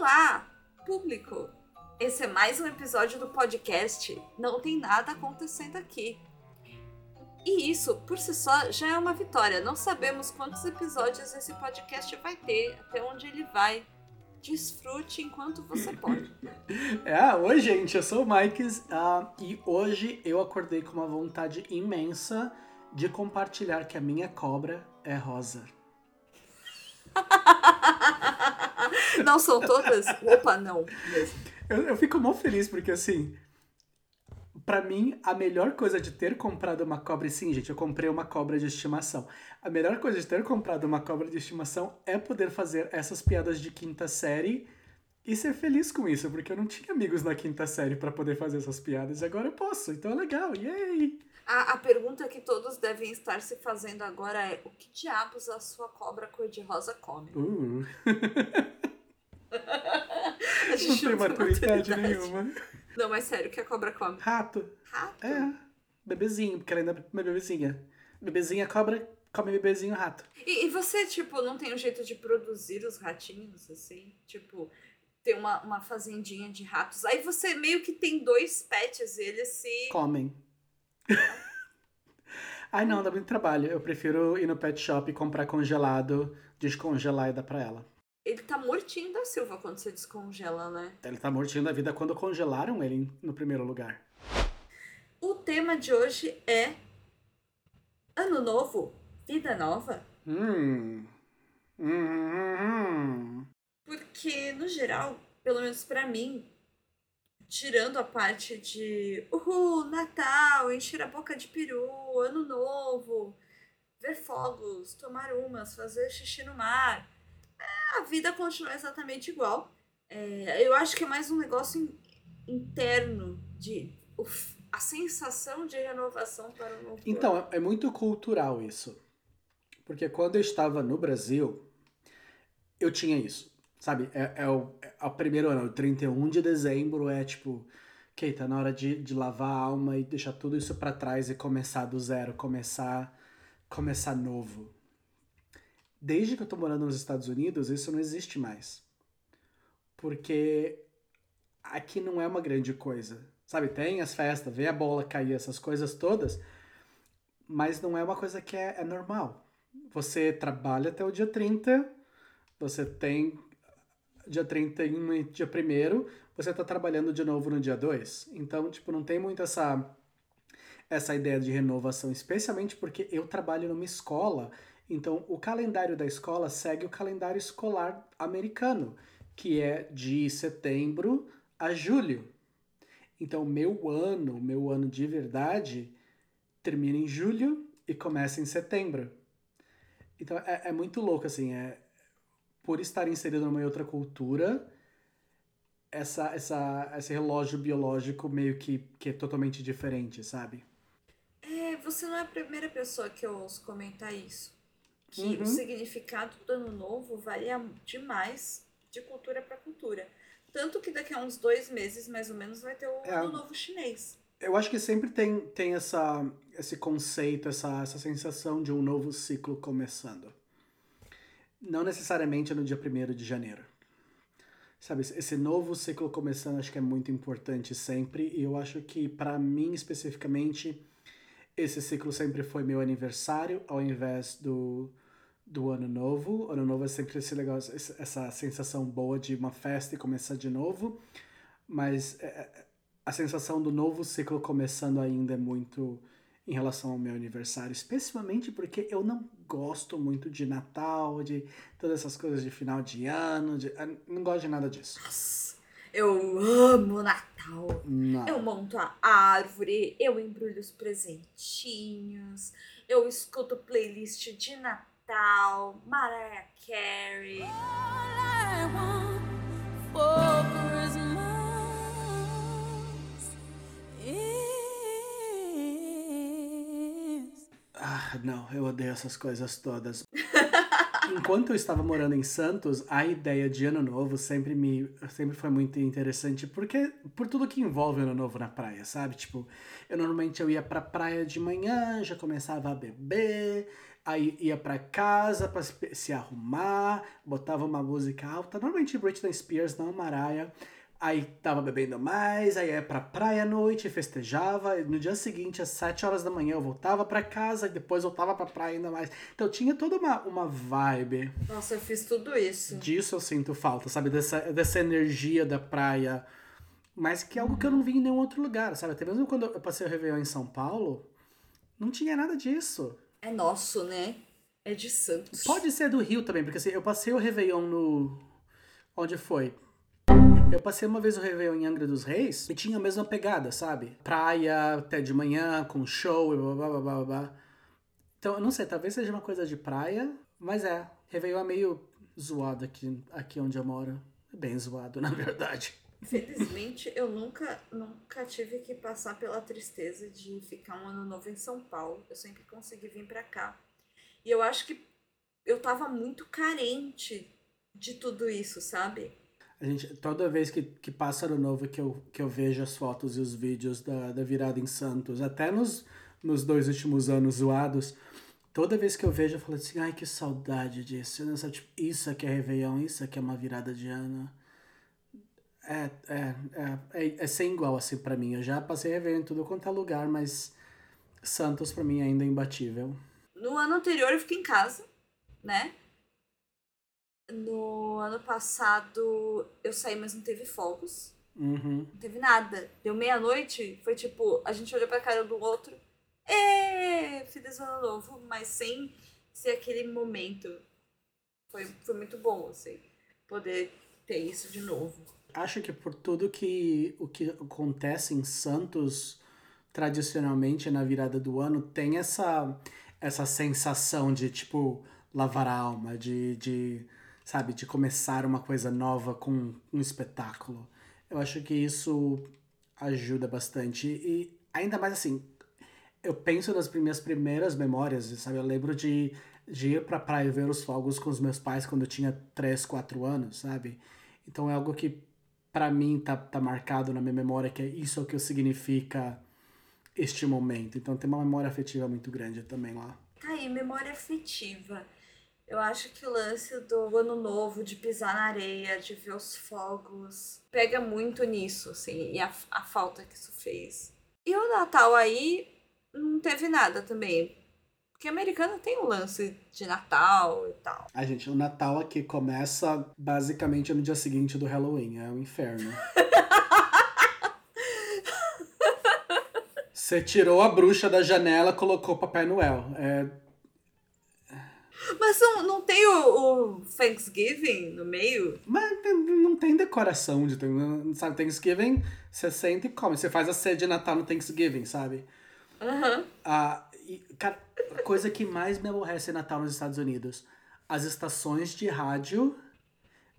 Olá, público! Esse é mais um episódio do podcast Não Tem Nada Acontecendo Aqui. E isso, por si só, já é uma vitória. Não sabemos quantos episódios esse podcast vai ter, até onde ele vai. Desfrute enquanto você pode. É, oi gente, eu sou o Mikes uh, e hoje eu acordei com uma vontade imensa de compartilhar que a minha cobra é rosa. não são todas? Opa, não. Eu, eu fico mó feliz porque assim, para mim, a melhor coisa de ter comprado uma cobra, sim, gente, eu comprei uma cobra de estimação. A melhor coisa de ter comprado uma cobra de estimação é poder fazer essas piadas de quinta série e ser feliz com isso, porque eu não tinha amigos na quinta série para poder fazer essas piadas e agora eu posso, então é legal, yay! A, a pergunta que todos devem estar se fazendo agora é: o que diabos a sua cobra cor-de-rosa come? Uh. a gente não tem maturidade, maturidade nenhuma. Não, mas sério, o que a cobra come? Rato. Rato? É. Bebezinho, porque ela ainda é bebezinha. Bebezinha cobra, come bebezinho rato. E, e, você, tipo, não tem um jeito de produzir os ratinhos, assim? Tipo, ter uma, uma fazendinha de ratos. Aí você meio que tem dois pets e eles se. Comem. Ai, não, dá muito trabalho. Eu prefiro ir no pet shop e comprar congelado, descongelar e dar pra ela. Mortinho da Silva quando você descongela, né? Ele tá mortinho da vida quando congelaram ele no primeiro lugar. O tema de hoje é Ano Novo, Vida Nova. Hum. Hum. Porque, no geral, pelo menos para mim, tirando a parte de uhul, Natal, encher a boca de peru, Ano Novo, ver fogos, tomar umas, fazer xixi no mar a vida continua exatamente igual. É, eu acho que é mais um negócio in, interno de uf, a sensação de renovação para o novo. Então, é muito cultural isso. Porque quando eu estava no Brasil, eu tinha isso. Sabe? É, é, o, é o primeiro ano, o 31 de dezembro é tipo. Ok, tá na hora de, de lavar a alma e deixar tudo isso para trás e começar do zero, começar começar novo. Desde que eu tô morando nos Estados Unidos, isso não existe mais. Porque aqui não é uma grande coisa. Sabe, tem as festas, vê a bola cair, essas coisas todas, mas não é uma coisa que é, é normal. Você trabalha até o dia 30, você tem dia 31 e dia 1 você tá trabalhando de novo no dia 2. Então, tipo, não tem muito essa essa ideia de renovação, especialmente porque eu trabalho numa escola então, o calendário da escola segue o calendário escolar americano, que é de setembro a julho. Então, meu ano, meu ano de verdade, termina em julho e começa em setembro. Então, é, é muito louco, assim, é, por estar inserido numa outra cultura, essa, essa, esse relógio biológico meio que, que é totalmente diferente, sabe? É, você não é a primeira pessoa que eu ouço comentar isso que uhum. o significado do ano novo varia demais de cultura para cultura. Tanto que daqui a uns dois meses, mais ou menos, vai ter o é, ano novo chinês. Eu acho que sempre tem, tem essa, esse conceito, essa, essa sensação de um novo ciclo começando. Não necessariamente no dia 1 de janeiro. Sabe, esse novo ciclo começando acho que é muito importante sempre. E eu acho que, para mim especificamente, esse ciclo sempre foi meu aniversário ao invés do, do ano novo. Ano novo é sempre esse legal, essa sensação boa de uma festa e começar de novo. Mas é, é, a sensação do novo ciclo começando ainda é muito em relação ao meu aniversário, especialmente porque eu não gosto muito de Natal, de todas essas coisas de final de ano, de, não gosto de nada disso. Nossa. Eu amo Natal. Não. Eu monto a árvore, eu embrulho os presentinhos, eu escuto playlist de Natal, Mariah Carey. All I want for Christmas is... Ah, não, eu odeio essas coisas todas. enquanto eu estava morando em Santos, a ideia de ano novo sempre me sempre foi muito interessante, porque por tudo que envolve ano novo na praia, sabe? Tipo, eu normalmente eu ia pra praia de manhã, já começava a beber, Aí ia pra casa pra se, se arrumar, botava uma música alta, normalmente Britney Spears, não Mariah. Aí tava bebendo mais, aí ia pra praia à noite, festejava. No dia seguinte, às 7 horas da manhã, eu voltava pra casa e depois voltava pra praia ainda mais. Então tinha toda uma, uma vibe. Nossa, eu fiz tudo isso. Disso eu sinto falta, sabe? Dessa, dessa energia da praia. Mas que é algo que eu não vi em nenhum outro lugar, sabe? Até mesmo quando eu passei o Réveillon em São Paulo, não tinha nada disso. É nosso, né? É de Santos. Pode ser do Rio também, porque assim, eu passei o Réveillon no. Onde foi? Eu passei uma vez o Réveillon em Angra dos Reis e tinha a mesma pegada, sabe? Praia até de manhã, com show e blá blá blá blá blá. Então, eu não sei, talvez seja uma coisa de praia, mas é. Réveillon é meio zoado aqui, aqui onde eu moro. É bem zoado, na verdade. Felizmente, eu nunca, nunca tive que passar pela tristeza de ficar um ano novo em São Paulo. Eu sempre consegui vir pra cá. E eu acho que eu tava muito carente de tudo isso, sabe? A gente, toda vez que, que passa ano novo que eu, que eu vejo as fotos e os vídeos da, da virada em Santos, até nos, nos dois últimos anos zoados, toda vez que eu vejo eu falo assim, ai que saudade disso. Né? Sabe, tipo, isso aqui é Réveillon, isso aqui é uma virada de ano. É, é, é, é, é sem igual assim para mim. Eu já passei Réveillon em tudo quanto é lugar, mas Santos para mim ainda é imbatível. No ano anterior eu fiquei em casa, né? No ano passado eu saí, mas não teve fogos. Uhum. Não teve nada. Deu meia-noite, foi tipo, a gente olhou pra cara do outro. É, feliz ano novo, mas sem ser aquele momento. Foi, foi muito bom, assim, poder ter isso de novo. Acho que por tudo que o que acontece em Santos tradicionalmente na virada do ano tem essa essa sensação de tipo lavar a alma, de, de sabe, de começar uma coisa nova com um espetáculo. Eu acho que isso ajuda bastante. E ainda mais assim, eu penso nas minhas primeiras memórias, sabe? Eu lembro de, de ir pra praia ver os fogos com os meus pais quando eu tinha 3, 4 anos, sabe? Então é algo que para mim tá, tá marcado na minha memória, que é isso que significa este momento. Então tem uma memória afetiva muito grande também lá. Tá aí, memória afetiva. Eu acho que o lance do ano novo, de pisar na areia, de ver os fogos, pega muito nisso, assim, e a, a falta que isso fez. E o Natal aí não teve nada também. Porque americano tem um lance de Natal e tal. A gente, o Natal aqui começa basicamente no dia seguinte do Halloween, é um inferno. Você tirou a bruxa da janela, colocou o Papai Noel. É mas não, não tem o, o Thanksgiving no meio? Mas não tem decoração de sabe? Thanksgiving, você senta e come. Você faz a ceia de Natal no Thanksgiving, sabe? Uhum. Ah, e, cara, a coisa que mais me aborrece é Natal nos Estados Unidos. As estações de rádio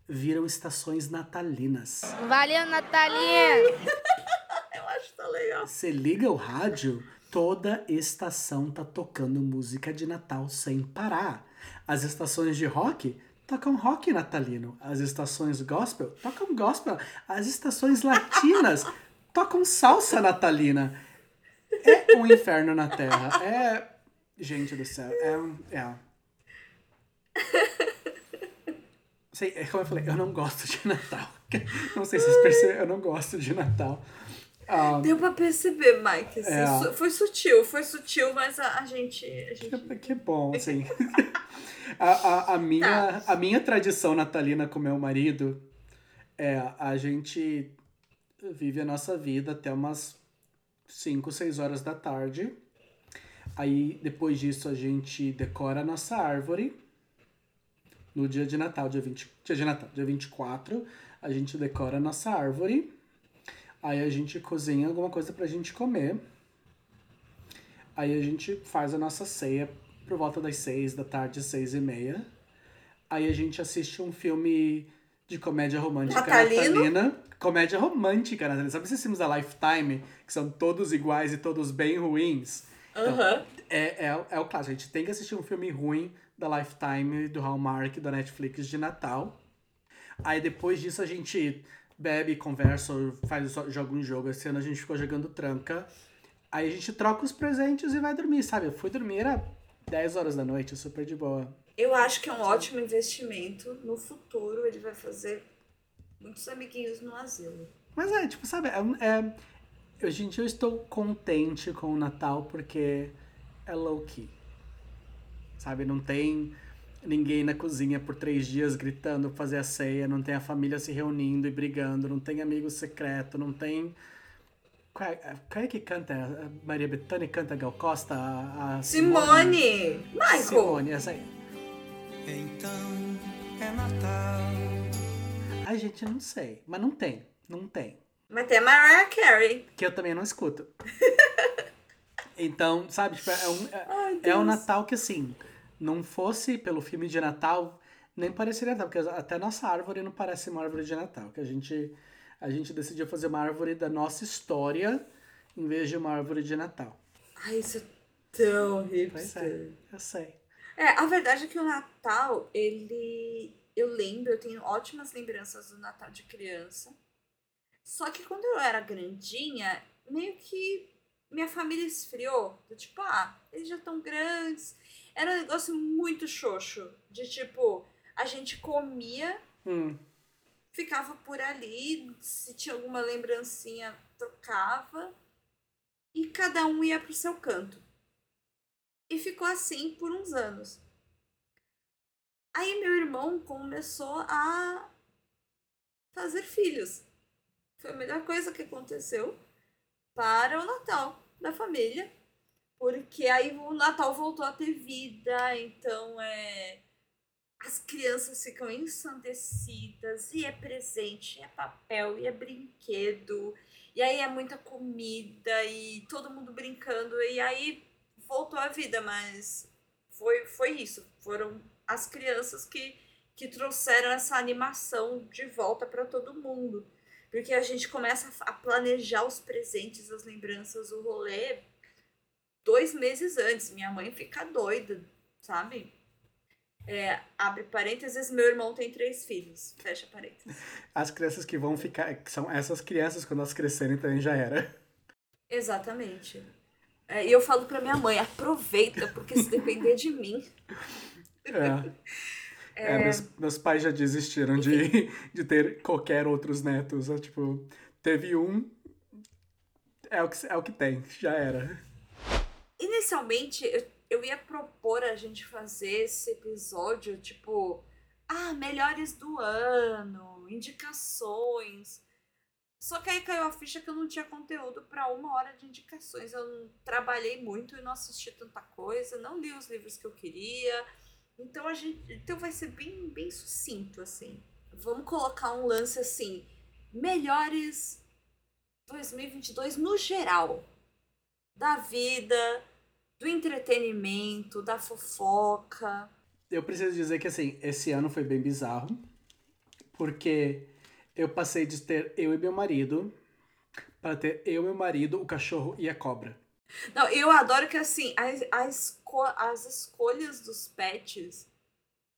viram estações natalinas. Valeu, Natalinha! Eu acho que tá legal. Você liga o rádio, toda estação tá tocando música de Natal sem parar. As estações de rock tocam rock natalino. As estações gospel tocam gospel. As estações latinas tocam salsa natalina. É um inferno na Terra. É. Gente do céu. É. é. Sei, é como eu falei, eu não gosto de Natal. Não sei se vocês perceberam, eu não gosto de Natal. Um, Deu pra perceber, Mike. Assim, é, foi sutil, foi sutil, mas a, a gente. A gente... Que, que bom, assim. a, a, a, minha, tá. a minha tradição natalina com meu marido é a gente vive a nossa vida até umas 5, 6 horas da tarde. Aí, depois disso, a gente decora a nossa árvore. No dia de Natal, dia, 20, dia de Natal, dia 24, a gente decora a nossa árvore. Aí a gente cozinha alguma coisa pra gente comer. Aí a gente faz a nossa ceia por volta das seis da tarde, seis e meia. Aí a gente assiste um filme de comédia romântica Natalino? natalina. Comédia romântica natalina. Sabe esses filmes da Lifetime, que são todos iguais e todos bem ruins? Então, uhum. é, é, é o clássico. A gente tem que assistir um filme ruim da Lifetime, do Hallmark, da Netflix de Natal. Aí depois disso a gente bebe, conversa, faz, joga um jogo. Esse ano a gente ficou jogando tranca. Aí a gente troca os presentes e vai dormir, sabe? Eu fui dormir, era 10 horas da noite, super de boa. Eu acho que é um ótimo investimento. No futuro, ele vai fazer muitos amiguinhos no asilo. Mas é, tipo, sabe, é, é, hoje em dia eu estou contente com o Natal porque é low-key. Sabe, não tem ninguém na cozinha por três dias gritando pra fazer a ceia, não tem a família se reunindo e brigando, não tem amigo secreto, não tem. Qual é, qual é que canta? A Maria Bethânia canta Gal Costa? A, a Simone! Michael! Simone, essa aí. Então é Natal. A gente não sei, mas não tem, não tem. Mas tem a Mariah Carey. Que eu também não escuto. então, sabe, tipo, é um, é, Ai, é um. Natal que assim, não fosse pelo filme de Natal, nem pareceria Natal, porque até nossa árvore não parece uma árvore de Natal, que a gente a gente decidiu fazer uma árvore da nossa história em vez de uma árvore de Natal. Ai, isso é tão Pois é, hipster. eu sei. É, a verdade é que o Natal, ele. Eu lembro, eu tenho ótimas lembranças do Natal de criança. Só que quando eu era grandinha, meio que minha família esfriou. Do tipo, ah, eles já estão grandes. Era um negócio muito xoxo. De tipo, a gente comia, Hum, ficava por ali, se tinha alguma lembrancinha, trocava. E cada um ia pro seu canto. E ficou assim por uns anos. Aí meu irmão começou a fazer filhos. Foi a melhor coisa que aconteceu para o Natal da família. Porque aí o Natal voltou a ter vida, então é. As crianças ficam ensandecidas, e é presente, é papel, e é brinquedo, e aí é muita comida, e todo mundo brincando, e aí voltou a vida, mas foi, foi isso. Foram as crianças que, que trouxeram essa animação de volta para todo mundo. Porque a gente começa a planejar os presentes, as lembranças, o rolê dois meses antes. Minha mãe fica doida, sabe? É, abre parênteses, meu irmão tem três filhos. Fecha parênteses. as crianças que vão ficar, que são essas crianças quando elas crescerem também já era. Exatamente. É, e eu falo pra minha mãe, aproveita, porque se depender de mim. É. É, meus, meus pais já desistiram de, de ter qualquer outros netos. É, tipo, teve um, é o que, é o que tem, já era. Inicialmente, eu, eu ia propor a gente fazer esse episódio, tipo, ah, melhores do ano, indicações. Só que aí caiu a ficha que eu não tinha conteúdo para uma hora de indicações. Eu não trabalhei muito e não assisti tanta coisa, não li os livros que eu queria. Então a gente, então vai ser bem, bem sucinto assim. Vamos colocar um lance assim, melhores 2022 no geral, da vida, do entretenimento, da fofoca. Eu preciso dizer que, assim, esse ano foi bem bizarro, porque eu passei de ter eu e meu marido para ter eu, meu marido, o cachorro e a cobra. Não, eu adoro que assim, as, as, as escolhas dos pets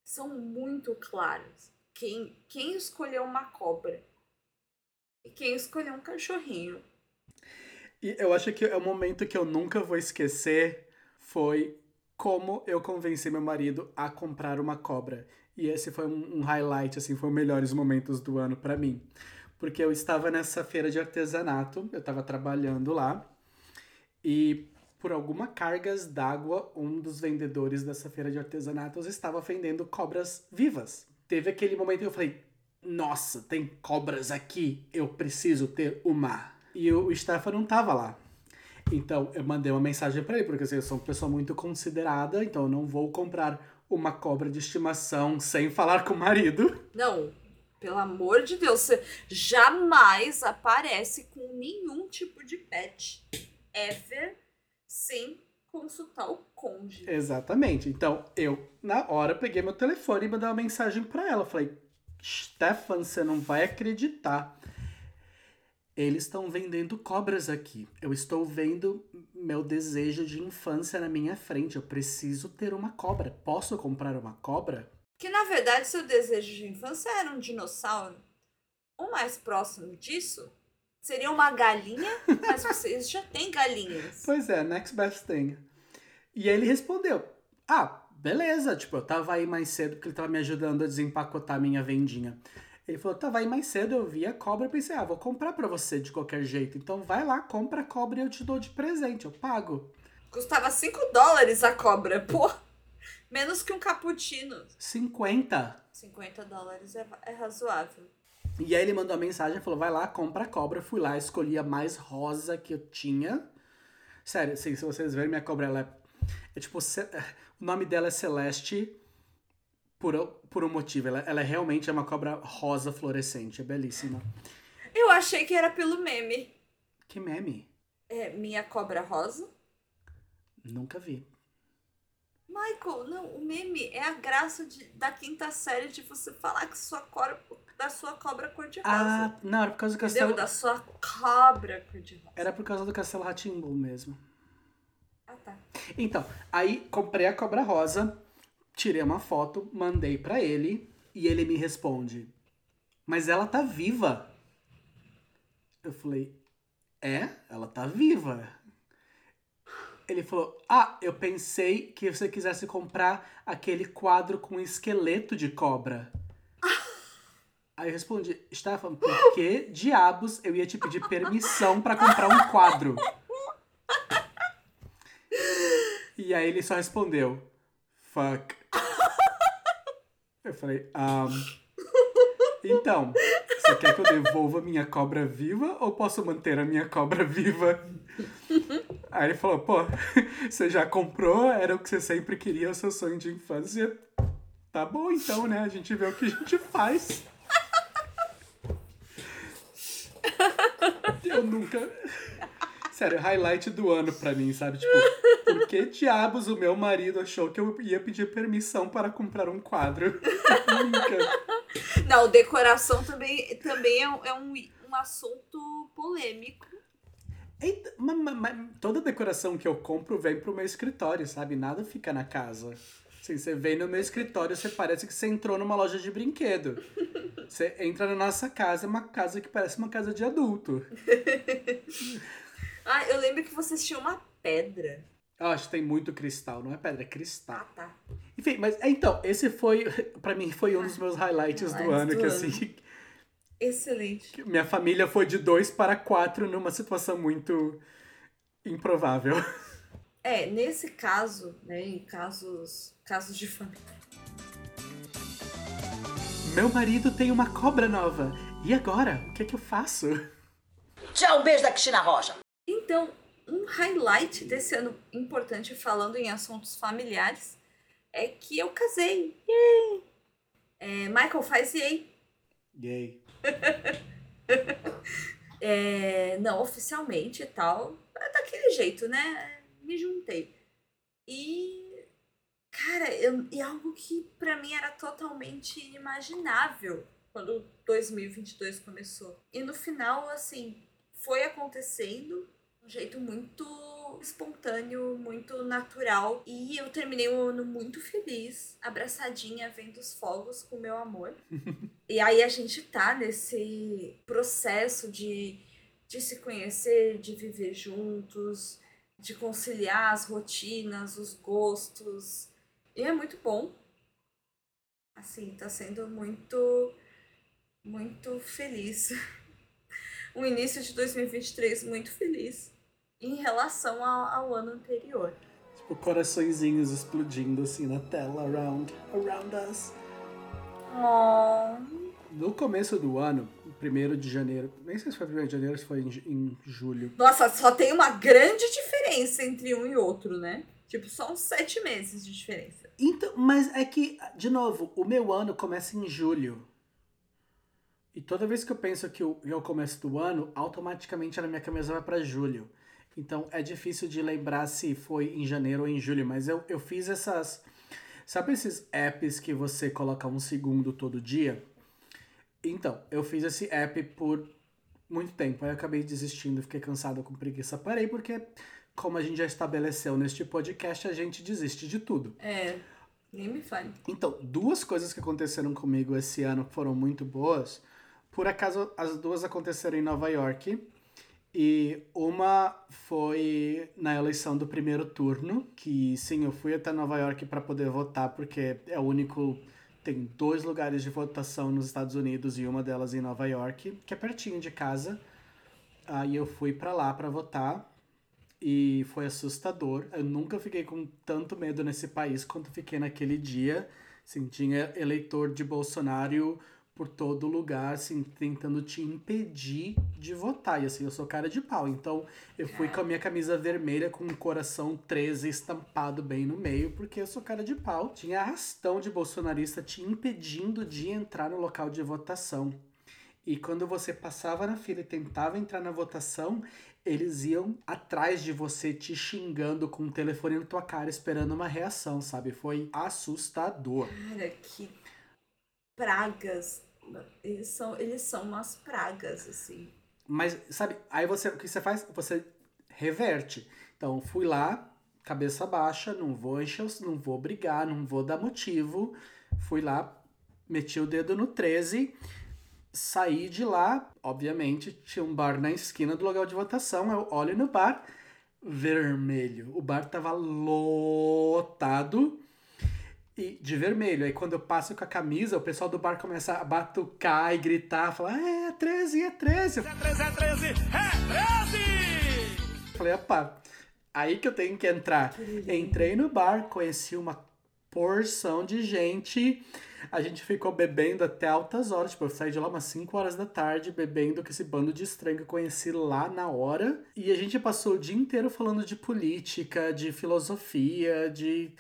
são muito claras. Quem, quem escolheu uma cobra e quem escolheu um cachorrinho. E eu acho que é um momento que eu nunca vou esquecer foi como eu convenci meu marido a comprar uma cobra. E esse foi um, um highlight, assim, foi os melhores momentos do ano para mim. Porque eu estava nessa feira de artesanato, eu estava trabalhando lá, e por alguma cargas d'água, um dos vendedores dessa feira de artesanatos estava vendendo cobras vivas. Teve aquele momento que eu falei: Nossa, tem cobras aqui, eu preciso ter uma. E o Stefan não tava lá. Então eu mandei uma mensagem para ele, porque assim, eu sou uma pessoa muito considerada, então eu não vou comprar uma cobra de estimação sem falar com o marido. Não, pelo amor de Deus, você jamais aparece com nenhum tipo de pet ever sem consultar o cônjuge. Exatamente. Então eu, na hora, peguei meu telefone e mandei uma mensagem para ela. Falei: Stefan, você não vai acreditar. Eles estão vendendo cobras aqui. Eu estou vendo meu desejo de infância na minha frente. Eu preciso ter uma cobra. Posso comprar uma cobra? Que na verdade seu desejo de infância era um dinossauro. O mais próximo disso seria uma galinha, mas vocês já têm galinhas. Pois é, next best thing. E ele respondeu: ah, beleza, tipo, eu tava aí mais cedo porque ele tava me ajudando a desempacotar a minha vendinha. Ele falou, tava aí mais cedo, eu vi a cobra e pensei, ah, vou comprar pra você de qualquer jeito. Então vai lá, compra a cobra e eu te dou de presente, eu pago. Custava 5 dólares a cobra, pô. Menos que um cappuccino. 50. 50 dólares é, é razoável. E aí ele mandou a mensagem e falou: vai lá, compra a cobra. Fui lá, escolhi a mais rosa que eu tinha. Sério, assim, se vocês verem, minha cobra ela é, é tipo. O nome dela é Celeste por, por um motivo. Ela, ela realmente é uma cobra rosa fluorescente. É belíssima. Eu achei que era pelo meme. Que meme? É, minha cobra rosa. Nunca vi. Michael, não, o meme é a graça de- da quinta série de você falar que sua cobra, da sua cobra cor-de-rosa. Ah, não, era por causa do Entendeu? castelo. Da sua cobra cor-de-rosa. Era por causa do castelo Ratimbu mesmo. Ah, tá. Então, aí comprei a cobra rosa, tirei uma foto, mandei pra ele e ele me responde: "Mas ela tá viva". Eu falei: "É, ela tá viva". Ele falou: "Ah, eu pensei que você quisesse comprar aquele quadro com esqueleto de cobra". Aí eu respondi: "Stefan, por que diabos eu ia te pedir permissão pra comprar um quadro?" E aí ele só respondeu, fuck. Eu falei, um, então, você quer que eu devolva minha cobra viva ou posso manter a minha cobra viva? Aí ele falou, pô, você já comprou, era o que você sempre queria, o seu sonho de infância. Tá bom então, né? A gente vê o que a gente faz. Eu nunca. Sério, highlight do ano pra mim, sabe? Tipo, por que diabos o meu marido achou que eu ia pedir permissão para comprar um quadro? nunca. Não, decoração também, também é, um, é um, um assunto polêmico. Eita, toda decoração que eu compro vem pro meu escritório, sabe? Nada fica na casa. Assim, você vem no meu escritório, você parece que você entrou numa loja de brinquedo. Você entra na nossa casa, é uma casa que parece uma casa de adulto. Ah, eu lembro que vocês tinham uma pedra. Eu acho que tem muito cristal, não é pedra, é cristal. Ah, tá. Enfim, mas é, então, esse foi, pra mim, foi um dos meus highlights do Highlights ano, do que ano. assim, Excelente. que minha família foi de dois para quatro numa situação muito improvável. É, nesse caso, né, em casos, casos de família. Meu marido tem uma cobra nova. E agora? O que é que eu faço? Tchau, um beijo da Cristina Rocha. Então, um highlight desse ano importante falando em assuntos familiares é que eu casei. Yay! É, Michael faz yay. Yay. É, não oficialmente e tal. É daquele jeito, né? Me juntei. E, cara, eu, e algo que pra mim era totalmente inimaginável quando 2022 começou. E no final, assim, foi acontecendo jeito muito espontâneo, muito natural. E eu terminei o ano muito feliz, abraçadinha, vendo os fogos com meu amor. E aí a gente tá nesse processo de, de se conhecer, de viver juntos, de conciliar as rotinas, os gostos. E é muito bom. Assim, tá sendo muito, muito feliz. Um início de 2023 muito feliz em relação ao, ao ano anterior. Tipo, coraçõezinhos explodindo assim na tela, around, around us. Oh. No começo do ano, 1 de janeiro, nem sei se foi 1 de janeiro, se foi em, em julho. Nossa, só tem uma grande diferença entre um e outro, né? Tipo, só uns sete meses de diferença. Então, mas é que, de novo, o meu ano começa em julho. E toda vez que eu penso que o- é o começo do ano, automaticamente na minha cabeça vai pra julho. Então é difícil de lembrar se foi em janeiro ou em julho, mas eu, eu fiz essas. Sabe esses apps que você coloca um segundo todo dia? Então, eu fiz esse app por muito tempo. Aí eu acabei desistindo, fiquei cansado com preguiça. Parei porque, como a gente já estabeleceu neste podcast, a gente desiste de tudo. É, nem me fale. Então, duas coisas que aconteceram comigo esse ano foram muito boas. Por acaso, as duas aconteceram em Nova York. E uma foi na eleição do primeiro turno, que sim, eu fui até Nova York para poder votar, porque é o único. Tem dois lugares de votação nos Estados Unidos e uma delas em Nova York, que é pertinho de casa. Aí eu fui para lá para votar e foi assustador. Eu nunca fiquei com tanto medo nesse país quanto fiquei naquele dia. Assim, tinha eleitor de Bolsonaro por todo lugar, assim, tentando te impedir de votar. E assim, eu sou cara de pau. Então, eu fui com a minha camisa vermelha com um coração 13 estampado bem no meio, porque eu sou cara de pau. Tinha arrastão de bolsonarista te impedindo de entrar no local de votação. E quando você passava na fila e tentava entrar na votação, eles iam atrás de você te xingando com o telefone na tua cara, esperando uma reação, sabe? Foi assustador. Cara, que pragas. Eles são, eles são umas pragas, assim. Mas, sabe, aí você, o que você faz? Você reverte. Então, fui lá, cabeça baixa, não vou encher, não vou brigar, não vou dar motivo. Fui lá, meti o dedo no 13, saí de lá, obviamente, tinha um bar na esquina do local de votação. Eu olho no bar, vermelho. O bar tava lotado e de vermelho. Aí quando eu passo com a camisa, o pessoal do bar começa a batucar e gritar, falar, "Ah, é 13, é 13. Eu 13 é 13, é 13! falei, opa, aí que eu tenho que entrar. Entrei no bar, conheci uma porção de gente. A gente ficou bebendo até altas horas. Tipo, eu saí de lá umas 5 horas da tarde, bebendo com esse bando de estranho que eu conheci lá na hora. E a gente passou o dia inteiro falando de política, de filosofia, de.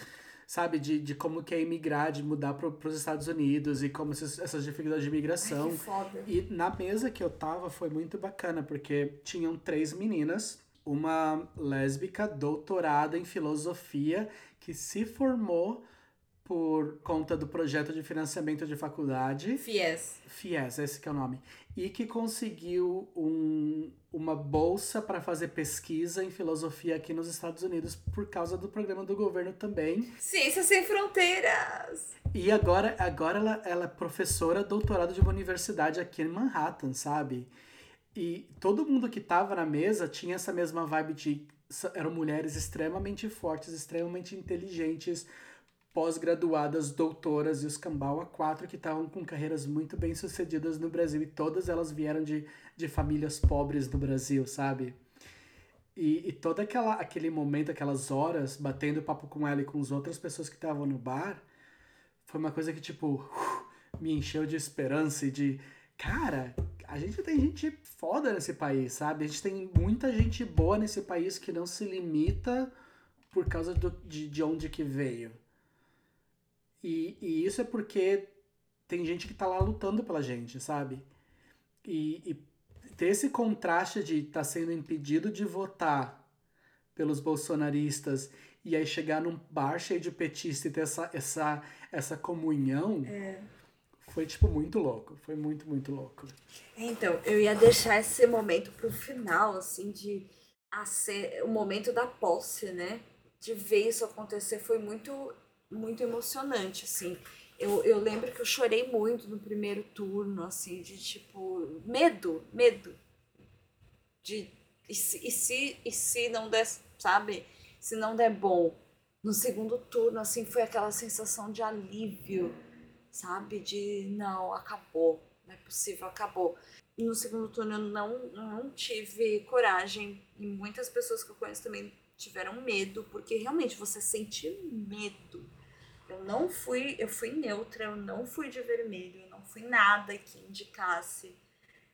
Sabe, de, de como que é imigrar, de mudar para os Estados Unidos e como esses- essas dificuldades de imigração. Ai, que foda. E na mesa que eu tava foi muito bacana, porque tinham três meninas, uma lésbica doutorada em filosofia que se formou por conta do projeto de financiamento de faculdade. Fies. FIES, esse que é o nome. E que conseguiu um, uma bolsa para fazer pesquisa em filosofia aqui nos Estados Unidos por causa do programa do governo também. Ciências sem fronteiras. E agora, agora ela, ela é professora doutorada de uma universidade aqui em Manhattan, sabe? E todo mundo que tava na mesa tinha essa mesma vibe de. Eram mulheres extremamente fortes, extremamente inteligentes, pós-graduadas, doutoras e os Cambau a quatro que estavam com carreiras muito bem sucedidas no Brasil. E todas elas vieram de, de famílias pobres no Brasil, sabe? E, e todo aquela, aquele momento, aquelas horas, batendo papo com ela e com as outras pessoas que estavam no bar, foi uma coisa que, tipo, me encheu de esperança e de. Cara, a gente tem gente foda nesse país, sabe? A gente tem muita gente boa nesse país que não se limita por causa do, de, de onde que veio. E, e isso é porque tem gente que tá lá lutando pela gente, sabe? E, e ter esse contraste de estar tá sendo impedido de votar pelos bolsonaristas e aí chegar num bar cheio de petista e ter essa, essa, essa comunhão foi, tipo, muito louco. Foi muito, muito louco. Então, eu ia deixar esse momento pro final, assim, de a ser, o momento da posse, né? De ver isso acontecer foi muito, muito emocionante, assim. Eu, eu lembro que eu chorei muito no primeiro turno, assim, de tipo, medo, medo. De, e se, e se, e se não der, sabe? Se não der bom. No segundo turno, assim, foi aquela sensação de alívio, sabe? De não, acabou, não é possível, acabou. No segundo turno eu não, não tive coragem, e muitas pessoas que eu conheço também tiveram medo, porque realmente você sente medo. Eu não fui, eu fui neutra, eu não fui de vermelho, eu não fui nada que indicasse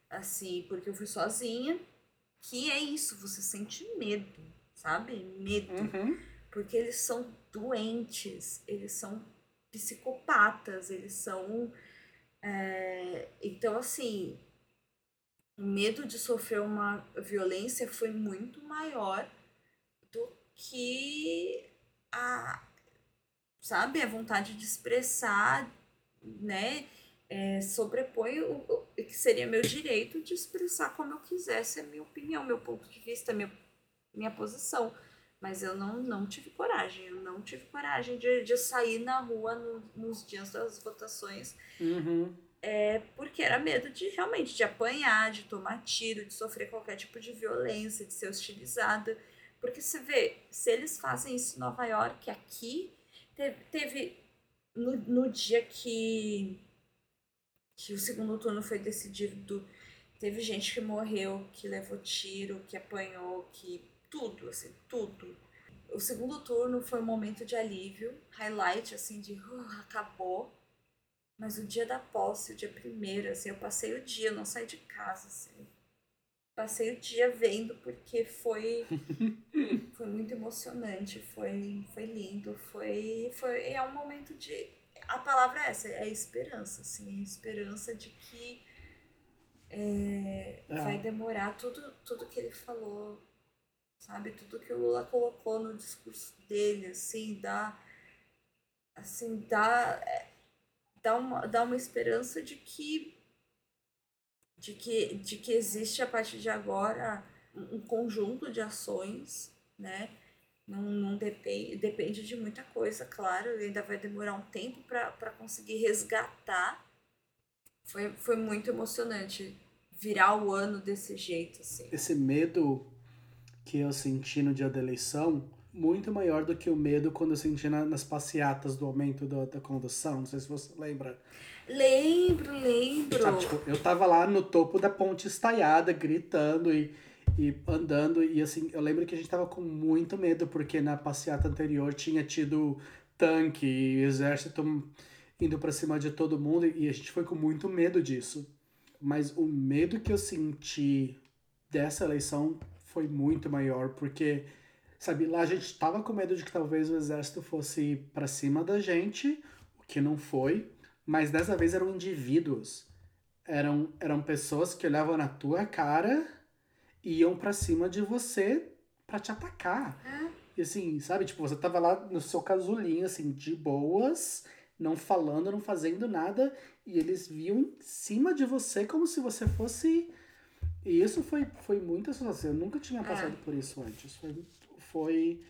assim, porque eu fui sozinha. Que é isso, você sente medo, sabe? Medo. Uhum. Porque eles são doentes, eles são psicopatas, eles são. é, Então, assim, o medo de sofrer uma violência foi muito maior do que a. Sabe, a vontade de expressar, né? É, sobrepõe o, o que seria meu direito de expressar como eu quisesse a minha opinião, meu ponto de vista, minha, minha posição. Mas eu não, não tive coragem, eu não tive coragem de, de sair na rua no- nos dias das votações Uhum. é porque era medo de realmente de apanhar, de tomar tiro, de sofrer qualquer tipo de violência, de ser hostilizada. Porque você vê, se eles fazem isso em Nova York, aqui, teve, teve no, no dia que, que o segundo turno foi decidido, teve gente que morreu, que levou tiro, que apanhou, que tudo, assim, tudo. O segundo turno foi um momento de alívio, highlight, assim, de uh, acabou. Mas o dia da posse, o dia primeiro, assim, eu passei o dia, não saí de casa, assim. Passei o dia vendo porque foi foi muito emocionante, foi foi lindo, foi foi é um momento de a palavra é essa, é esperança, assim, é esperança de que é, É. vai demorar tudo tudo que ele falou, sabe, tudo que o Lula colocou no discurso dele, assim, dá assim, dá é, dá uma, dá uma esperança de que de que, de que existe a partir de agora um conjunto de ações, né? Não, não depende, depende de muita coisa, claro, ainda vai demorar um tempo para conseguir resgatar. Foi, foi muito emocionante virar o ano desse jeito, assim. Esse medo que eu senti no dia da eleição, muito maior do que o medo quando eu senti na- nas passeatas do aumento da, da condução. Não sei se você lembra. Lembro, lembro. Sabe, tipo, eu tava lá no topo da ponte estaiada, gritando e, e andando, e assim, eu lembro que a gente tava com muito medo, porque na passeata anterior tinha tido tanque e exército indo pra cima de todo mundo, e a gente foi com muito medo disso. Mas o medo que eu senti dessa eleição foi muito maior, porque, sabe, lá a gente tava com medo de que talvez o exército fosse pra cima da gente, o que não foi, mas dessa vez eram indivíduos. Eram, eram pessoas que olhavam na tua cara e iam pra cima de você pra te atacar. É. E assim, sabe? Tipo, você tava lá no seu casulinho, assim, de boas, não falando, não fazendo nada, e eles viam em cima de você como se você fosse. E isso foi, foi muito assustador. Eu nunca tinha passado por isso antes. Foi, foi.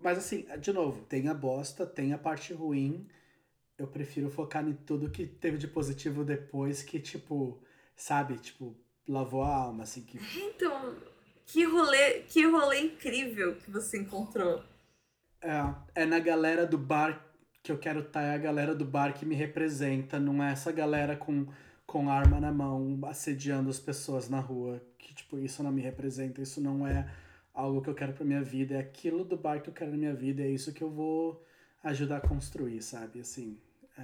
Mas assim, de novo, tem a bosta, tem a parte ruim. Eu prefiro focar em tudo que teve de positivo depois, que, tipo, sabe, tipo, lavou a alma, assim, que Então, que rolê, que rolê incrível que você encontrou. É, é na galera do bar que eu quero estar, é a galera do bar que me representa, não é essa galera com, com arma na mão, assediando as pessoas na rua, que, tipo, isso não me representa, isso não é algo que eu quero pra minha vida, é aquilo do bar que eu quero na minha vida, é isso que eu vou ajudar a construir, sabe? Assim, é,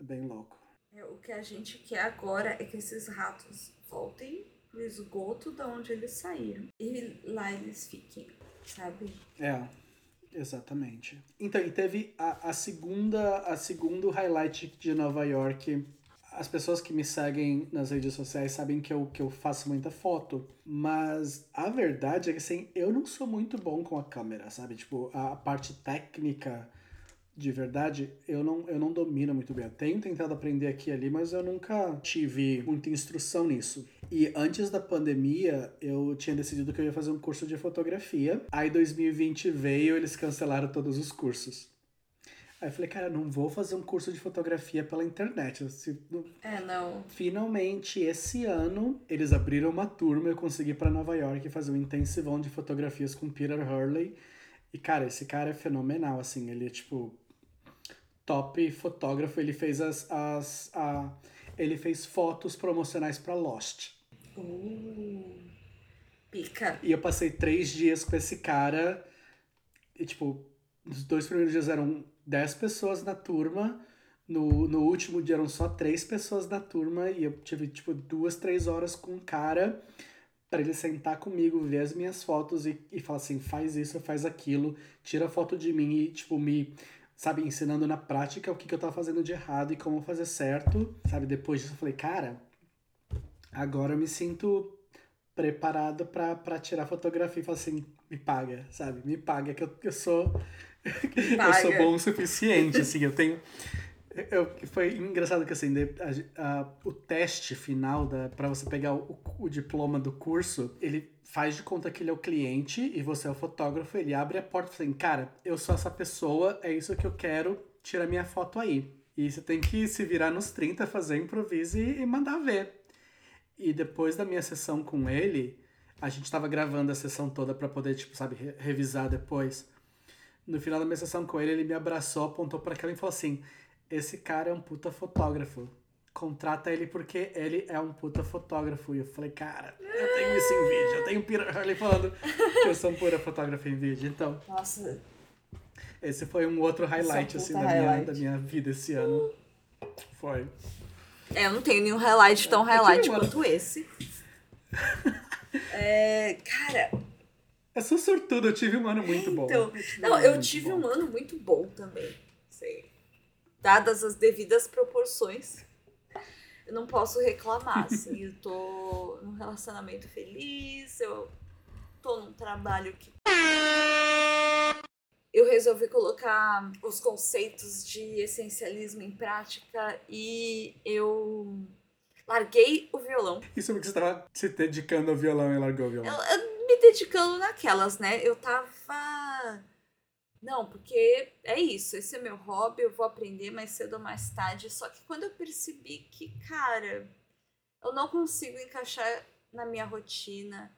é bem louco. É, O que a gente quer agora é que esses ratos voltem pro esgoto da onde eles saíram. E lá eles fiquem, sabe? É, exatamente. Então, e teve a, a segunda, a segundo highlight de Nova York. As pessoas que me seguem nas redes sociais sabem que eu, que eu faço muita foto, mas a verdade é que assim, eu não sou muito bom com a câmera, sabe? Tipo, a, a parte técnica de verdade, eu não, eu não domino muito bem. Eu tenho tentado aprender aqui e ali, mas eu nunca tive muita instrução nisso. E antes da pandemia, eu tinha decidido que eu ia fazer um curso de fotografia. Aí 2020 veio, eles cancelaram todos os cursos. Aí eu falei, cara, não vou fazer um curso de fotografia pela internet. Se- não- É, não. Finalmente, esse ano, eles abriram uma turma, eu consegui ir pra Nova York fazer um intensivão de fotografias com Peter Hurley. E, cara, esse cara é fenomenal, assim, ele é, tipo, top fotógrafo, ele fez as, as a, ele fez fotos promocionais pra Lost. Uh, pica. E eu passei três dias com esse cara. E, tipo, os dois primeiros dias eram dez pessoas na turma. No, no último dia eram só três pessoas na turma. E eu tive, tipo, duas, três horas com um cara para ele sentar comigo, ver as minhas fotos e, e falar assim: faz isso, faz aquilo, tira foto de mim e, tipo, me. Sabe, ensinando na prática o que, que eu tava fazendo de errado e como fazer certo. Sabe, depois disso eu falei, cara, agora eu me sinto preparado pra pra tirar fotografia e falar assim, me paga, sabe? Me paga, que eu, eu sou. eu sou bom o suficiente, assim, eu tenho. Eu, foi engraçado que assim, a- a- o teste final para você pegar o, o diploma do curso, ele faz de conta que ele é o cliente e você é o fotógrafo, ele abre a porta e fala assim, cara, eu sou essa pessoa, é isso que eu quero, tira minha foto aí. E você tem que se virar nos 30, fazer improviso e, e mandar ver. E depois da minha sessão com ele, a gente tava gravando a sessão toda pra poder, tipo, sabe, re- revisar depois. No final da minha sessão com ele, ele me abraçou, apontou pra aquela e falou assim: Esse cara é um puta fotógrafo. Contrata ele porque ele é um puta fotógrafo. E eu falei, cara, eu tenho isso em vídeo. Eu tenho pira... ele falando que eu sou um pura fotógrafo em vídeo. Então, Nossa, esse foi um outro highlight, assim, é um puta da minha, highlight. da minha vida esse ano. Foi. É, eu não tenho nenhum highlight tão Eu highlight quanto esse. É, cara, Eu sou sortudo, eu tive um ano muito bom. então. tive um Não, eu tive bom. um ano muito bom também. Sei. Dadas as devidas proporções. Eu não posso reclamar, assim. Eu tô num relacionamento feliz, eu tô num trabalho que. Eu resolvi colocar os conceitos de essencialismo em prática e eu larguei o violão. Isso porque você estava se dedicando ao violão e largou o violão. Eu, eu me dedicando naquelas, né? Eu tava. Não, porque é isso, esse é meu hobby, eu vou aprender mais cedo ou mais tarde. Só que quando eu percebi que, cara, eu não consigo encaixar na minha rotina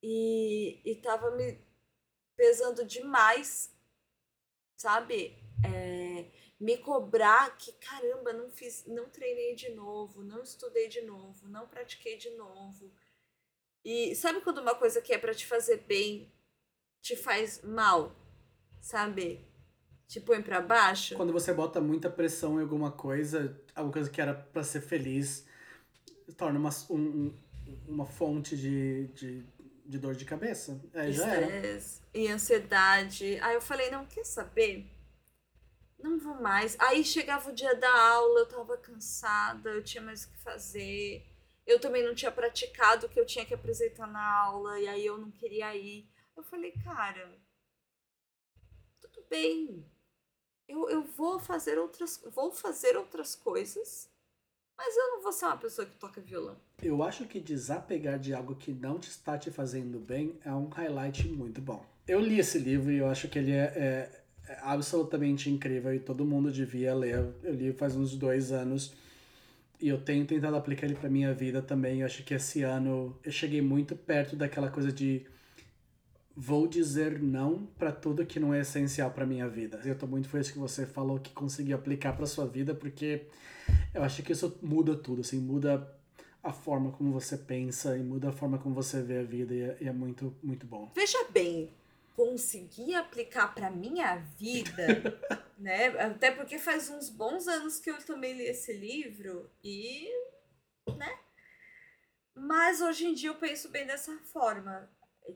e, e tava me pesando demais, sabe? É, me cobrar que, caramba, não fiz, não treinei de novo, não estudei de novo, não pratiquei de novo. E sabe quando uma coisa que é pra te fazer bem te faz mal? Sabe? Te põe pra baixo? Quando você bota muita pressão em alguma coisa, alguma coisa que era pra ser feliz, torna uma, um- um- uma fonte de, de, de dor de cabeça. É, já era. Estresse e ansiedade. Aí eu falei, não, quer saber? Não vou mais. Aí chegava o dia da aula, eu tava cansada, eu tinha mais o que fazer. Eu também não tinha praticado o que eu tinha que apresentar na aula, e aí eu não queria ir. Eu falei, cara, bem. Eu, eu vou fazer outras. Vou fazer outras coisas, mas eu não vou ser uma pessoa que toca violão. Eu acho que desapegar de algo que não te está te fazendo bem é um highlight muito bom. Eu li esse livro e eu acho que ele é, é- é absolutamente incrível e todo mundo devia ler. Eu li faz uns dois anos e eu tenho tentado aplicar ele para minha vida também. Eu acho que esse ano eu cheguei muito perto daquela coisa de vou dizer não para tudo que não é essencial para minha vida. Eu tô muito feliz que você falou que conseguiu aplicar para sua vida porque eu acho que isso muda tudo, assim, muda a forma como você pensa e muda a forma como você vê a vida e é, e é muito, muito bom. Veja bem, conseguir aplicar pra minha vida, né? Até porque faz uns bons anos que eu também li esse livro e, né? Mas hoje em dia eu penso bem dessa forma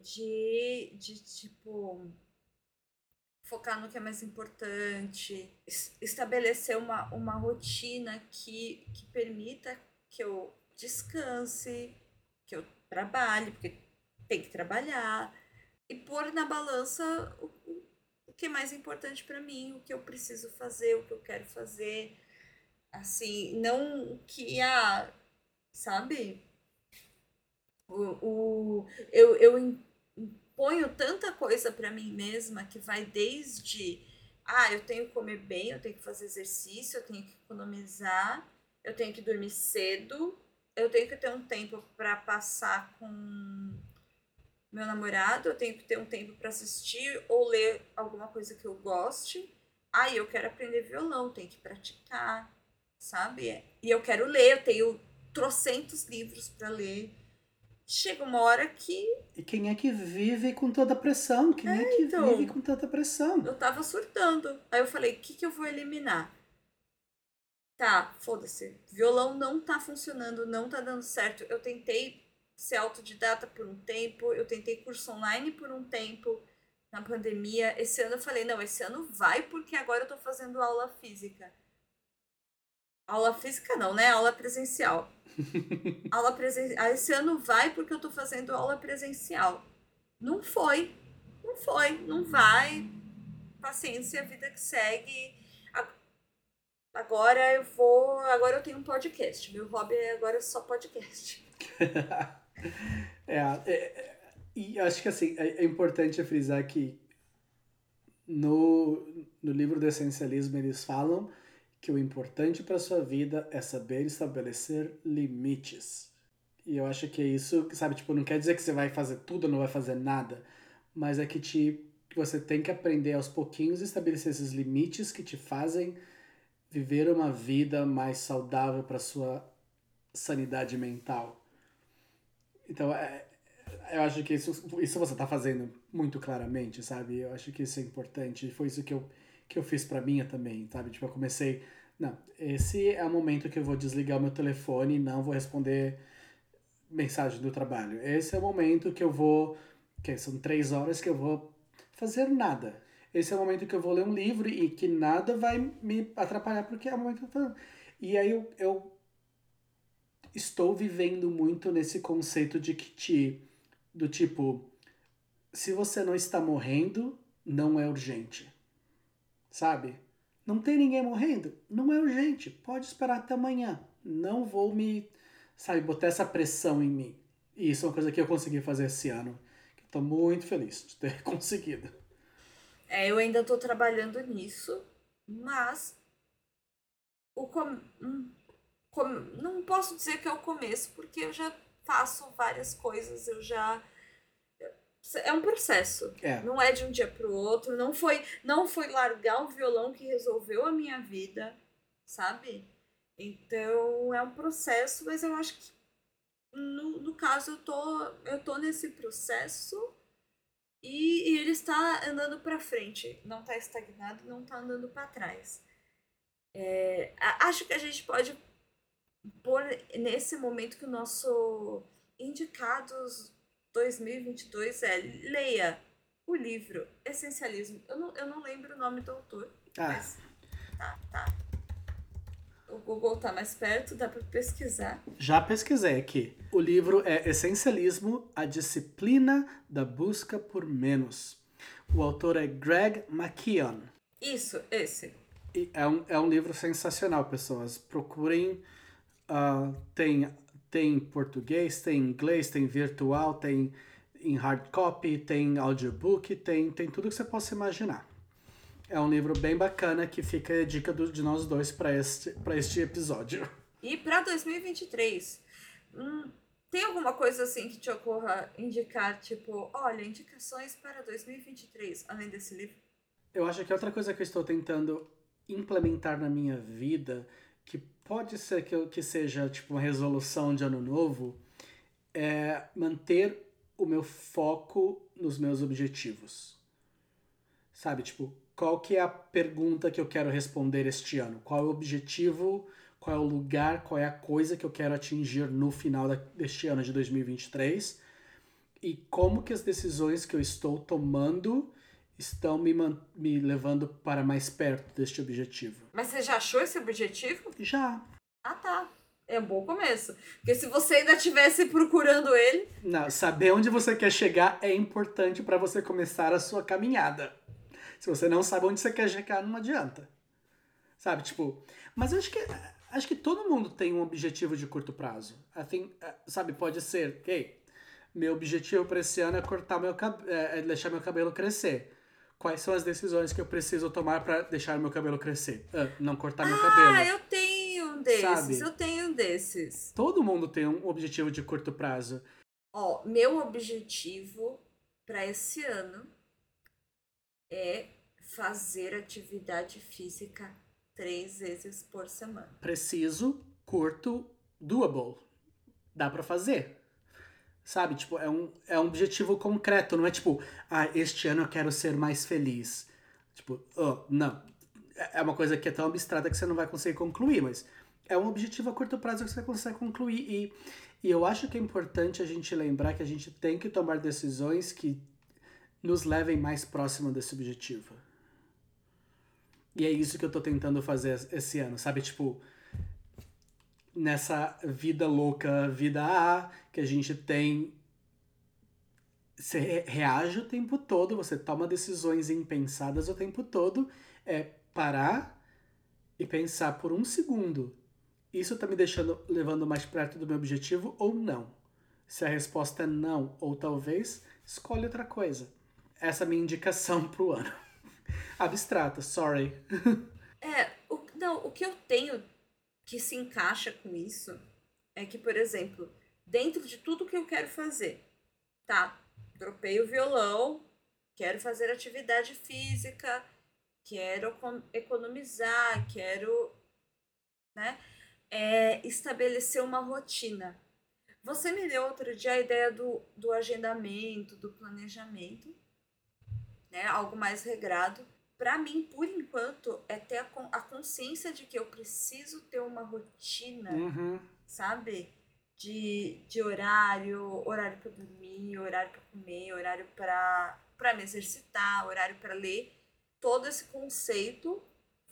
de, de tipo focar no que é mais importante, es- estabelecer uma, uma rotina que, que permita que eu descanse, que eu trabalhe, porque tem que trabalhar, e pôr na balança o, o, que é mais importante para mim, o que eu preciso fazer, o que eu quero fazer. Assim, não que, ah, sabe? O, o, eu, eu im- imponho tanta coisa para mim mesma que vai desde, ah, eu tenho que comer bem, eu tenho que fazer exercício, eu tenho que economizar, eu tenho que dormir cedo, eu tenho que ter um tempo para passar com meu namorado, eu tenho que ter um tempo para assistir ou ler alguma coisa que eu goste. Aí eu quero aprender violão, tenho que praticar, sabe? E eu quero ler, eu tenho trocentos livros para ler. Chega uma hora que E quem é que vive com toda a pressão? Quem é, que então. vive com tanta pressão? eu tava surtando. Aí eu falei, o que, que eu vou eliminar? Tá, foda-se. Violão não tá funcionando, não tá dando certo. Eu tentei ser autodidata por um tempo, eu tentei curso online por um tempo na pandemia. Esse ano eu falei, não, esse ano vai porque agora eu tô fazendo aula física. Aula física não, né? Aula presencial. aula presencial. Esse ano vai porque eu tô fazendo aula presencial. Não foi. Não foi, não vai. Paciência, vida que segue. A- Agora eu vou. Agora eu tenho um podcast. Meu hobby é agora só podcast. É, é, é, e acho que assim, é, é importante frisar que no, no livro do essencialismo eles falam que o importante para sua vida é saber estabelecer limites. E eu acho que é isso, sabe, tipo, não quer dizer que você vai fazer tudo não vai fazer nada, mas é que te você tem que aprender aos pouquinhos a estabelecer esses limites que te fazem viver uma vida mais saudável para sua sanidade mental. Então, é, eu acho que isso, isso você está fazendo muito claramente, sabe? Eu acho que isso é importante. Foi isso que eu, que eu fiz para mim também, sabe? Tipo, eu comecei. Não, esse é o momento que eu vou desligar o meu telefone e não vou responder mensagem do trabalho. Esse é o momento que eu vou. Que são três horas que eu vou fazer nada. Esse é o momento que eu vou ler um livro e que nada vai me atrapalhar, porque é o momento que eu. E aí eu, eu estou vivendo muito nesse conceito de que te. do tipo. Se você não está morrendo, não é urgente. Sabe? Não tem ninguém morrendo? Não é urgente. Pode esperar até amanhã. Não vou me sabe, botar essa pressão em mim. E isso é uma coisa que eu consegui fazer esse ano. Estou muito feliz de ter conseguido. É, eu ainda tô trabalhando nisso, mas o com... hum, com... não posso dizer que é o começo, porque eu já faço várias coisas, eu já é um processo. É. Não é de um dia pro outro, não foi não foi largar o violão que resolveu a minha vida, sabe? Então é um processo, mas eu acho que no, no caso eu tô, eu tô nesse processo e, e ele está andando para frente, não está estagnado, não está andando para trás. É, acho que a gente pode pôr nesse momento que o nosso indicados 2022 é leia o livro Essencialismo. Eu não, eu não lembro o nome do autor, Ah, mas tá, tá. O Google tá mais perto, dá para pesquisar. já pesquisei aqui. O livro é Essencialismo, a disciplina da busca por menos. O autor é Greg McKeown. Isso, esse. E é um, é um livro sensacional, pessoas. Procurem. ah, tem, tem em português, tem em inglês, tem virtual, tem em hard copy, tem audiobook, tem, tem tudo que você possa imaginar. É um livro bem bacana que fica a dica do- de nós dois para este, pra este episódio. E para 2023, hum, tem alguma coisa assim que te ocorra indicar, tipo, olha, indicações para 2023, além desse livro? Eu acho que outra coisa que eu estou tentando implementar na minha vida, que pode ser que, que seja tipo uma resolução de ano novo, é manter o meu foco nos meus objetivos. Sabe, tipo, qual que é a pergunta que eu quero responder este ano? Qual é o objetivo? Qual é o lugar? Qual é a coisa que eu quero atingir no final da- deste ano de 2023? E como que as decisões que eu estou tomando estão me, me levando para mais perto deste objetivo? Mas você já achou esse objetivo? Já. Ah, tá. É um bom começo. Porque se você ainda estivesse procurando ele, Não, saber onde você quer chegar é importante para você começar a sua caminhada. Se você não sabe onde você quer chegar, não adianta. Sabe, tipo, mas eu acho que acho que todo mundo tem um objetivo de curto prazo. Think, eh, sabe, pode ser, ok, meu objetivo para esse ano é cortar meu cabelo, é deixar meu cabelo crescer. Quais são as decisões que eu preciso tomar para deixar meu cabelo crescer? Ah, não cortar meu cabelo. ah, eu tenho um desses, Sabe? eu tenho um desses. Todo mundo tem um objetivo de curto prazo. Ó, meu objetivo para esse ano é fazer atividade física três vezes por semana. preciso, curto, doable. Dá pra fazer. Sabe, tipo, é um, é um objetivo concreto, não é tipo, ah, este ano eu quero ser mais feliz. Tipo, oh, não. É é uma coisa que é tão abstrata que você não vai conseguir concluir, mas é um objetivo a curto prazo que você consegue concluir. E, e eu acho que é importante a gente lembrar que a gente tem que tomar decisões que nos levem mais próximo desse objetivo. E é isso que eu tô tentando fazer esse ano, sabe? Tipo, nessa vida louca, vida A, que a gente tem. Você re- reage o tempo todo, você toma decisões impensadas o tempo todo. É parar e pensar por um segundo. Isso tá me deixando levando mais perto do meu objetivo ou não? Se a resposta é não, ou talvez, escolhe outra coisa. Essa é a minha indicação pro ano. Abstrata, sorry. É, o, Então, o que eu tenho que se encaixa com isso é que, por exemplo, dentro de tudo que eu quero fazer, tá? Dropei o violão, quero fazer atividade física, quero econ- economizar, quero, né? É, estabelecer uma rotina. Você me deu outro dia a ideia do, do agendamento, do planejamento, né? Algo mais regrado. Para mim, por enquanto, é ter a, a consciência de que eu preciso ter uma rotina Uhum. sabe? De, de horário, horário para dormir, horário para comer, horário para para me exercitar, horário para ler. Todo esse conceito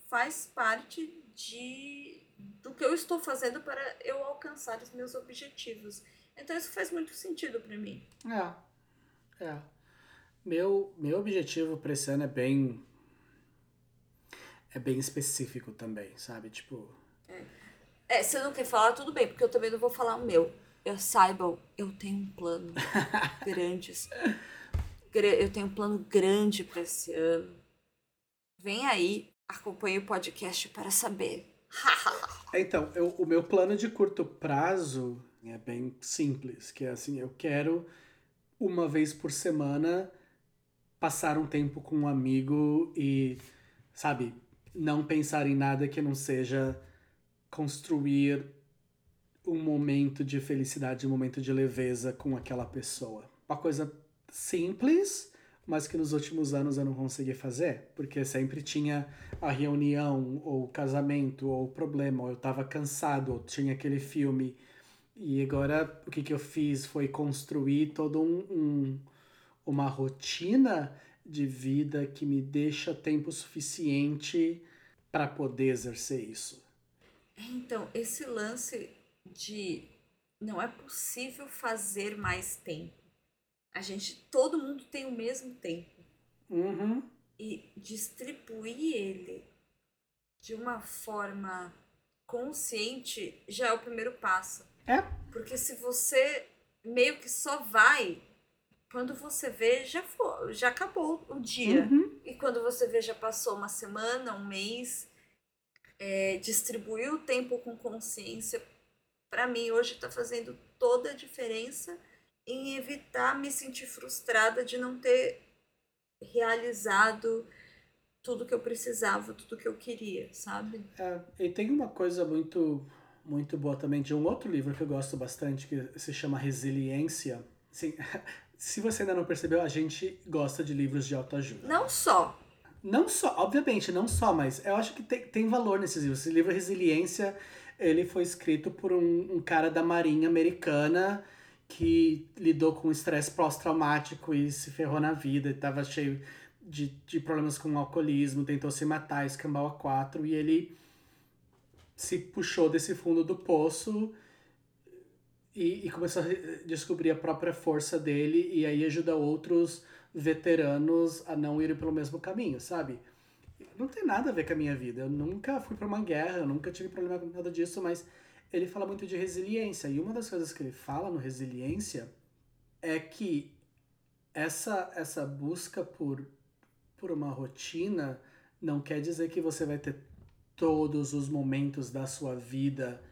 faz parte de do que eu estou fazendo para eu alcançar os meus objetivos. Então isso faz muito sentido para mim. É. É. Meu, meu objetivo pra esse ano é bem. É bem específico também, sabe? Tipo. É, se não quer falar, tudo bem, porque eu também não vou falar o meu. Eu saibam, eu tenho um plano grandes. Gra- Eu tenho um plano grande para esse ano. Vem aí, acompanhe o podcast para saber. Então, eu- o meu plano de curto prazo é bem simples, que é assim, eu quero uma vez por semana passar um tempo com um amigo e, sabe, não pensar em nada que não seja construir um momento de felicidade, um momento de leveza com aquela pessoa. Uma coisa simples, mas que nos últimos anos eu não consegui fazer, porque sempre tinha a reunião, ou o casamento, ou o problema, ou eu tava cansado, ou tinha aquele filme. E agora o que, que eu fiz foi construir todo um, um- uma rotina de vida que me deixa tempo suficiente para poder exercer isso. Então, esse lance de não é possível fazer mais tempo. A gente, todo mundo tem o mesmo tempo. Uhum. e distribuir ele de uma forma consciente já é o primeiro passo. É. Porque se você meio que só vai, quando você vê, já foi, já acabou o dia. Uhum. E quando você vê, já passou uma semana, um mês. É, distribuir o tempo com consciência, para mim, hoje está fazendo toda a diferença em evitar me sentir frustrada de não ter realizado tudo que eu precisava, tudo que eu queria, sabe? É, e tem uma coisa muito, muito boa também de um outro livro que eu gosto bastante, que se chama Resiliência. Assim, se você ainda não percebeu, a gente gosta de livros de autoajuda. Não só. Não só, obviamente, não só, mas eu acho que tem, tem valor nesses livros. Esse livro Resiliência, ele foi escrito por um, um cara da Marinha Americana que lidou com estresse pós-traumático e se ferrou na vida, e tava cheio de, de problemas com alcoolismo, tentou se matar, escambau a quatro, e ele se puxou desse fundo do poço e, e começou a descobrir a própria força dele, e aí ajuda outros veteranos a não irem pelo mesmo caminho, sabe? Não tem nada a ver com a minha vida. Eu nunca fui pra uma guerra, eu nunca tive problema com nada disso, mas ele fala muito de resiliência. E uma das coisas que ele fala no Resiliência é que essa, essa busca por, por uma rotina não quer dizer que você vai ter todos os momentos da sua vida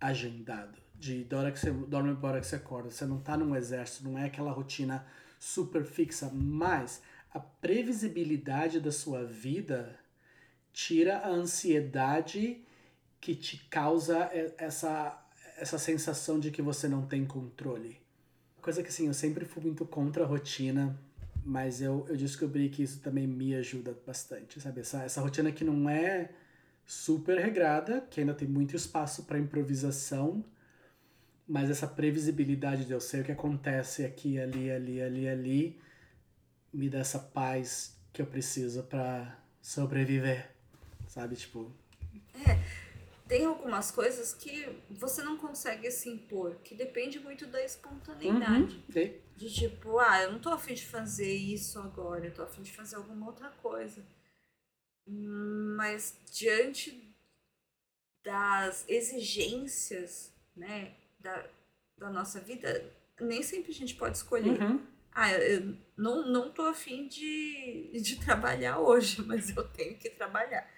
agendado. De da hora que você dorme para hora que você acorda. Você não tá num exército, não é aquela rotina super fixa, mas a previsibilidade da sua vida tira a ansiedade que te causa essa, essa sensação de que você não tem controle. Coisa que assim, eu sempre fui muito contra a rotina, mas eu, eu descobri que isso também me ajuda bastante, sabe? Essa, essa rotina que não é super regrada, que ainda tem muito espaço para improvisação, mas essa previsibilidade de eu sei o que acontece aqui, ali, ali, ali, ali, me dá essa paz que eu preciso para sobreviver, sabe? Tipo, Tem algumas coisas que você não consegue se impor, que depende muito da espontaneidade. uhum, De tipo, ah, eu não tô afim de fazer isso agora, eu tô afim de fazer alguma outra coisa. Mas diante das exigências, né, da, da nossa vida, nem sempre a gente pode escolher. uhum. Ah, eu não, não tô afim de, de trabalhar hoje, mas eu tenho que trabalhar.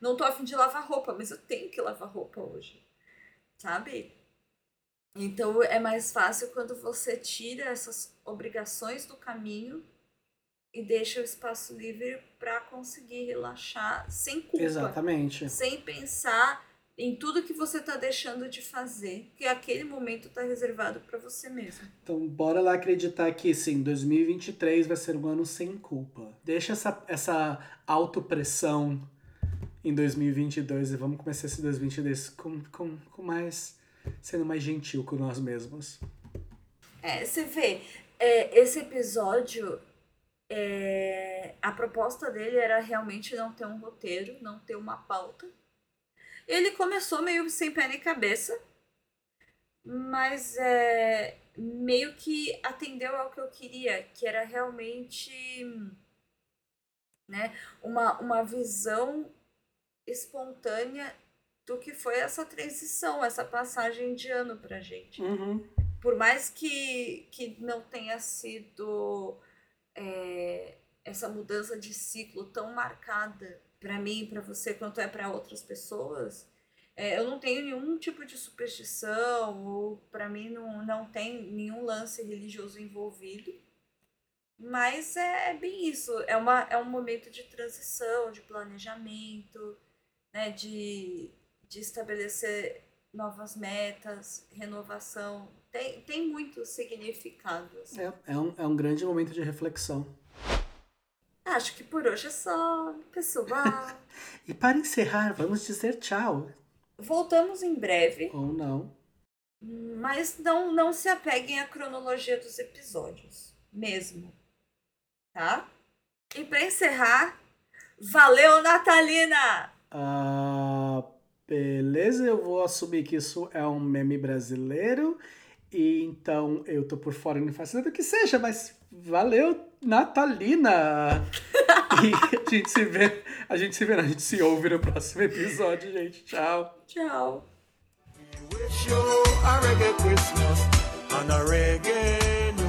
não tô afim de lavar roupa, mas eu tenho que lavar roupa hoje. Sabe? Então é mais fácil quando você tira essas obrigações do caminho e deixa o espaço livre para conseguir relaxar sem culpa. Exatamente. Sem pensar em tudo que você tá deixando de fazer, que aquele momento tá reservado para você mesmo. Então, bora lá acreditar que sim, 2023 vai ser um ano sem culpa. Deixa essa, essa autopressão em 2022 e vamos começar esse 2022 com, com, com mais. sendo mais gentil com nós mesmos. É, você vê, é, esse episódio, é, a proposta dele era realmente não ter um roteiro, não ter uma pauta. Ele começou meio sem pé nem cabeça, mas é, meio que atendeu ao que eu queria, que era realmente né, uma, uma visão espontânea do que foi essa transição, essa passagem de ano pra gente. Uhum. Por mais que, que não tenha sido é, essa mudança de ciclo tão marcada para mim, para você, quanto é para outras pessoas, é, eu não tenho nenhum tipo de superstição, ou para mim não, não tem nenhum lance religioso envolvido. Mas é, é bem isso, é, uma, é um momento de transição, de planejamento, né, de, de estabelecer novas metas, renovação. Tem, tem muitos significados. É, é, um, é um grande momento de reflexão. Acho que por hoje é só, pessoal. E para encerrar, vamos dizer tchau. Voltamos em breve, Ou não. mas não, não se apeguem à cronologia dos episódios, mesmo. Tá? E para encerrar, valeu, Natalina! Ah, beleza, eu vou assumir que isso é um meme brasileiro. E então eu tô por fora e não faço nada que seja, mas valeu, Natalina! e a gente se vê, a gente se vê, a gente se ouve no próximo episódio, gente. Tchau. Tchau! Wish you a reggae Christmas and a reggae